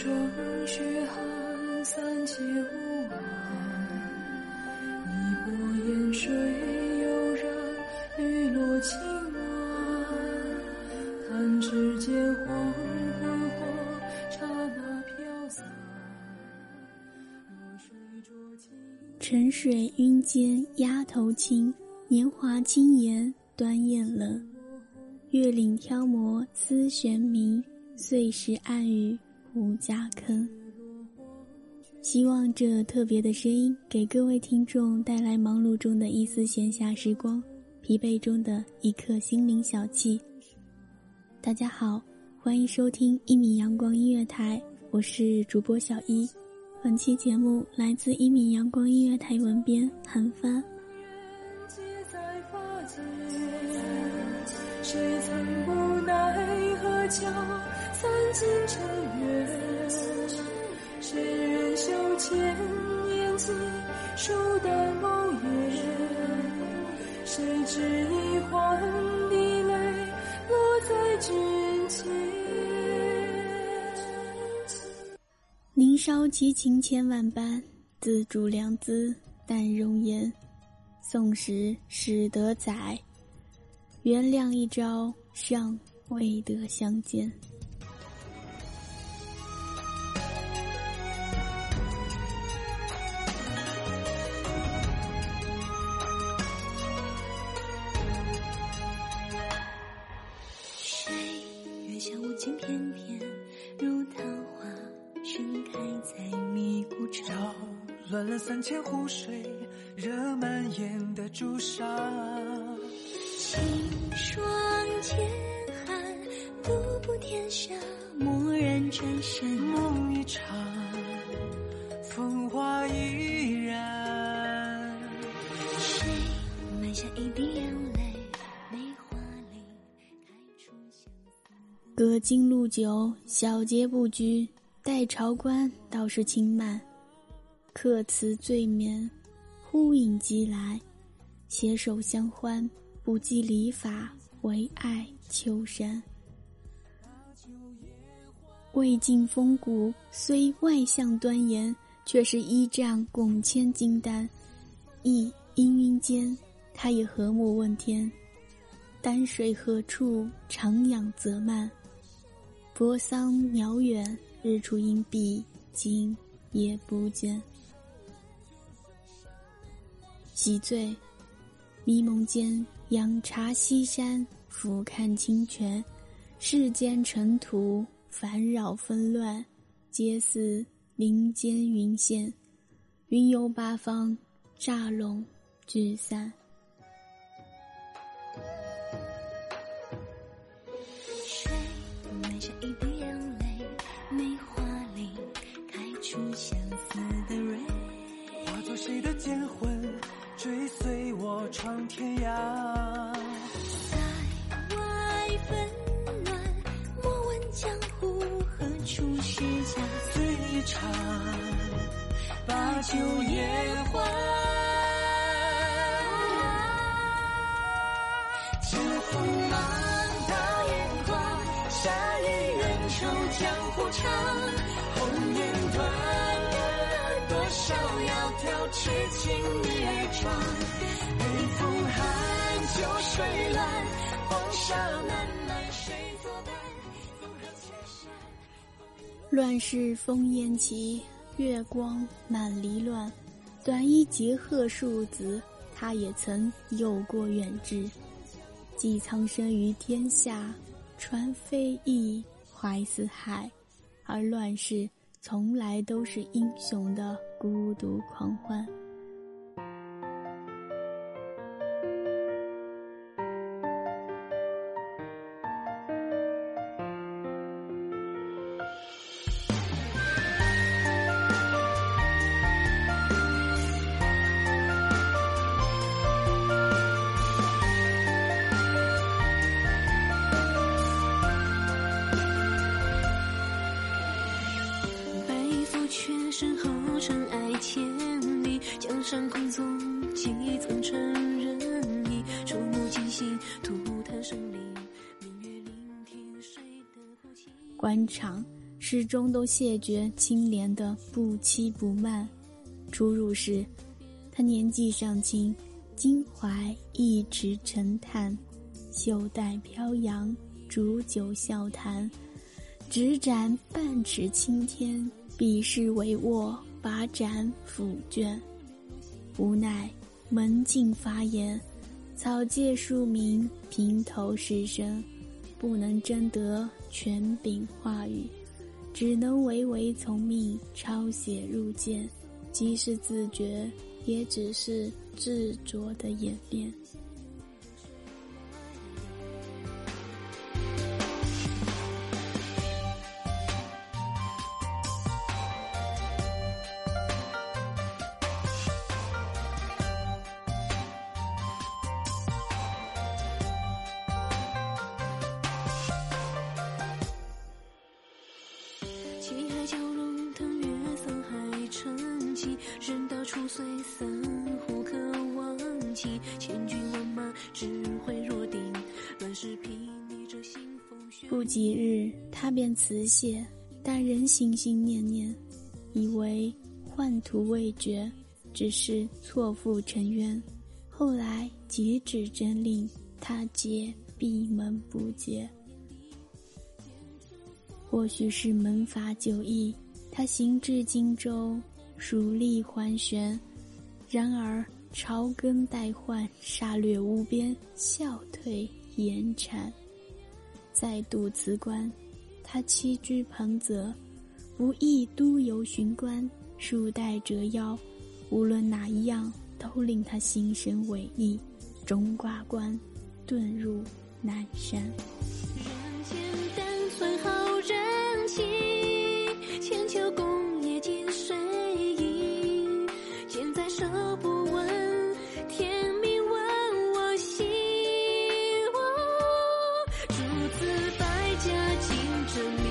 霜雪寒三界无岸，一波烟水悠然，绿落青晚。弹指间黄昏或刹那飘散。弱水浊。沉水晕间鸭头青，年华轻言端砚冷。月岭挑磨丝弦鸣，碎石暗语无家坑。希望这特别的声音给各位听众带来忙碌中的一丝闲暇时光，疲惫中的一刻心灵小憩。大家好，欢迎收听一米阳光音乐台，我是主播小一。本期节目来自一米阳光音乐台文编韩帆。谁曾无奈何桥散尽尘缘？谁人袖千年记，数代梦魇？谁知一环的泪落在君前？宁烧其情千万般，自主良姿淡容颜。宋时始得载，原谅一朝尚未得相见。乱了三千湖水，惹满眼的朱砂。清霜千寒，独步天下，蓦然转身。梦一场，风华依然。谁埋下一滴眼泪，梅花里开出相思。隔金路久，小节不拘。待朝官，倒是轻慢。客辞醉眠，忽影即来。携手相欢，不计礼法，唯爱秋山。魏晋风骨虽外向端严，却是依仗拱千金丹。亦氤氲间，他也和睦问天：丹水何处？长养泽漫。泊桑渺远，日出阴蔽，今夜不见。洗醉，迷蒙间，仰茶西山，俯瞰清泉。世间尘土烦扰纷乱，皆似林间云仙，云游八方，乍拢聚散。陪我闯天涯。塞外纷乱莫问江湖何处是家。醉一场把酒言欢且看漫道风光侠义恩仇江湖长。红颜短短，多少窈窕痴情孽障。北风寒，酒水烂，黄沙漫漫谁作伴？风和千山。乱世烽烟起，月光满离乱。短衣结鹤庶子，他也曾有过远志。寄苍生于天下，传非议，怀四海。而乱世从来都是英雄的孤独狂欢。官场始终都谢绝清廉的不欺不慢。初入时，他年纪尚轻，襟怀一池沉潭，袖带飘扬，煮酒笑谈。执盏半尺青天，笔势帷幄，把盏抚卷。无奈门禁发言，草芥庶民，平头士绅，不能争得权柄话语，只能唯唯从命，抄写入卷。即使自觉，也只是执着的演练。海蛟龙腾跃，沧海成气，人道初碎，三户可忘记。千军万马，只会若定。乱世睥睨着腥风血雨。不几日，他便辞谢，但仍心心念念，以为幻途未绝，只是错付尘冤。后来截止真令，他皆闭门不解。或许是门阀久役，他行至荆州，蜀吏桓玄。然而朝更代换，杀掠无边，笑退严产。再度辞官，他栖居彭泽，不意都邮巡官，数代折腰，无论哪一样，都令他心生委意，终挂冠，遁入南山。千秋功业尽谁赢？剑在手不问天命问我心。诸子百家竞争名，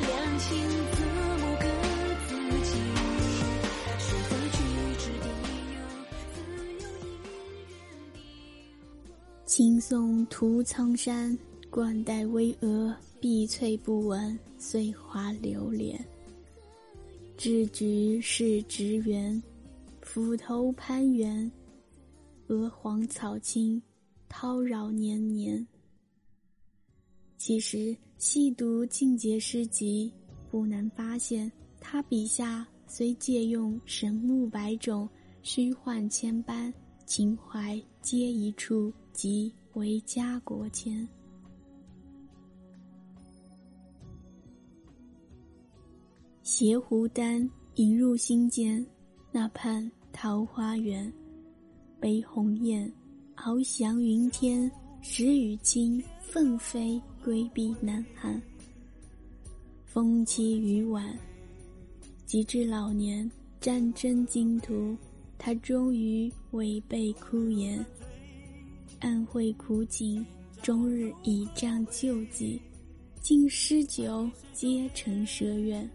两情择木各自情。是非曲直定有，自有因缘定。青松涂苍山，冠带巍峨，碧翠不闻，碎花流连。知菊是植园，斧头攀援，鹅黄草青，叨扰年年。其实细读静节诗集，不难发现，他笔下虽借用神木百种，虚幻千般，情怀皆一处，即为家国间。携湖丹引入心间，那畔桃花源，悲鸿雁，翱翔云天，时雨清，凤飞归避南寒。风凄雨晚，及至老年，战争经途，他终于违背枯言，暗会苦景，终日倚仗救济，尽诗酒，皆成奢愿。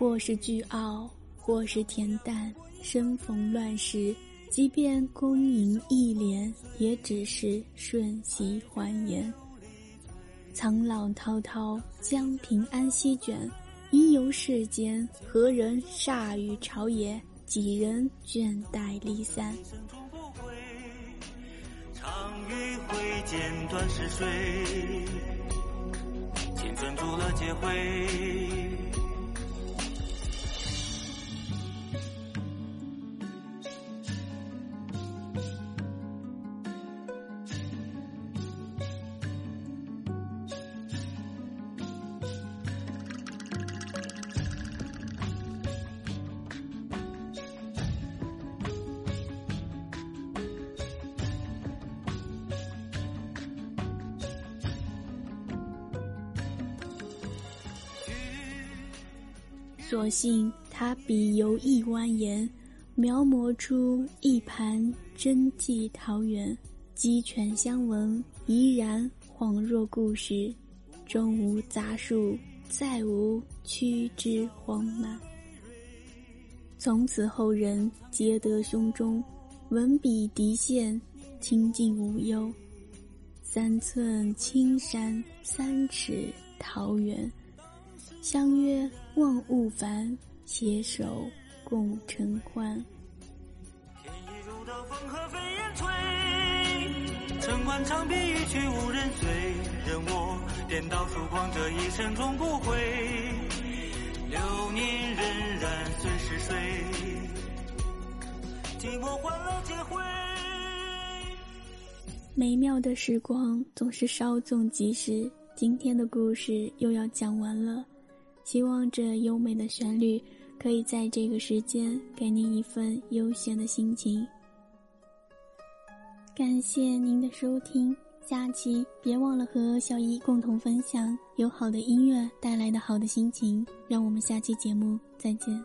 或是倨傲，或是恬淡，生逢乱世，即便功盈一帘，也只是瞬息欢颜。苍老滔滔，将平安席卷，因游世间，何人煞与朝野？几人倦怠离散？长于挥剑断是水，青春铸了劫灰。所幸他笔游意蜿蜒，描摹出一盘真迹桃源，鸡犬相闻，怡然恍若故事。终无杂树，再无曲枝荒漫。从此后人皆得胸中文笔涤现，清净无忧。三寸青山，三尺桃源。相约望勿烦，携手共尘欢。天一如刀，风和飞燕吹。城关长壁一去无人醉，任我颠倒疏狂，这一生终不悔。流年荏苒，随逝水。寂寞欢乐皆灰。美妙的时光总是稍纵即逝，今天的故事又要讲完了。希望这优美的旋律可以在这个时间给您一份悠闲的心情。感谢您的收听，下期别忘了和小姨共同分享有好的音乐带来的好的心情。让我们下期节目再见。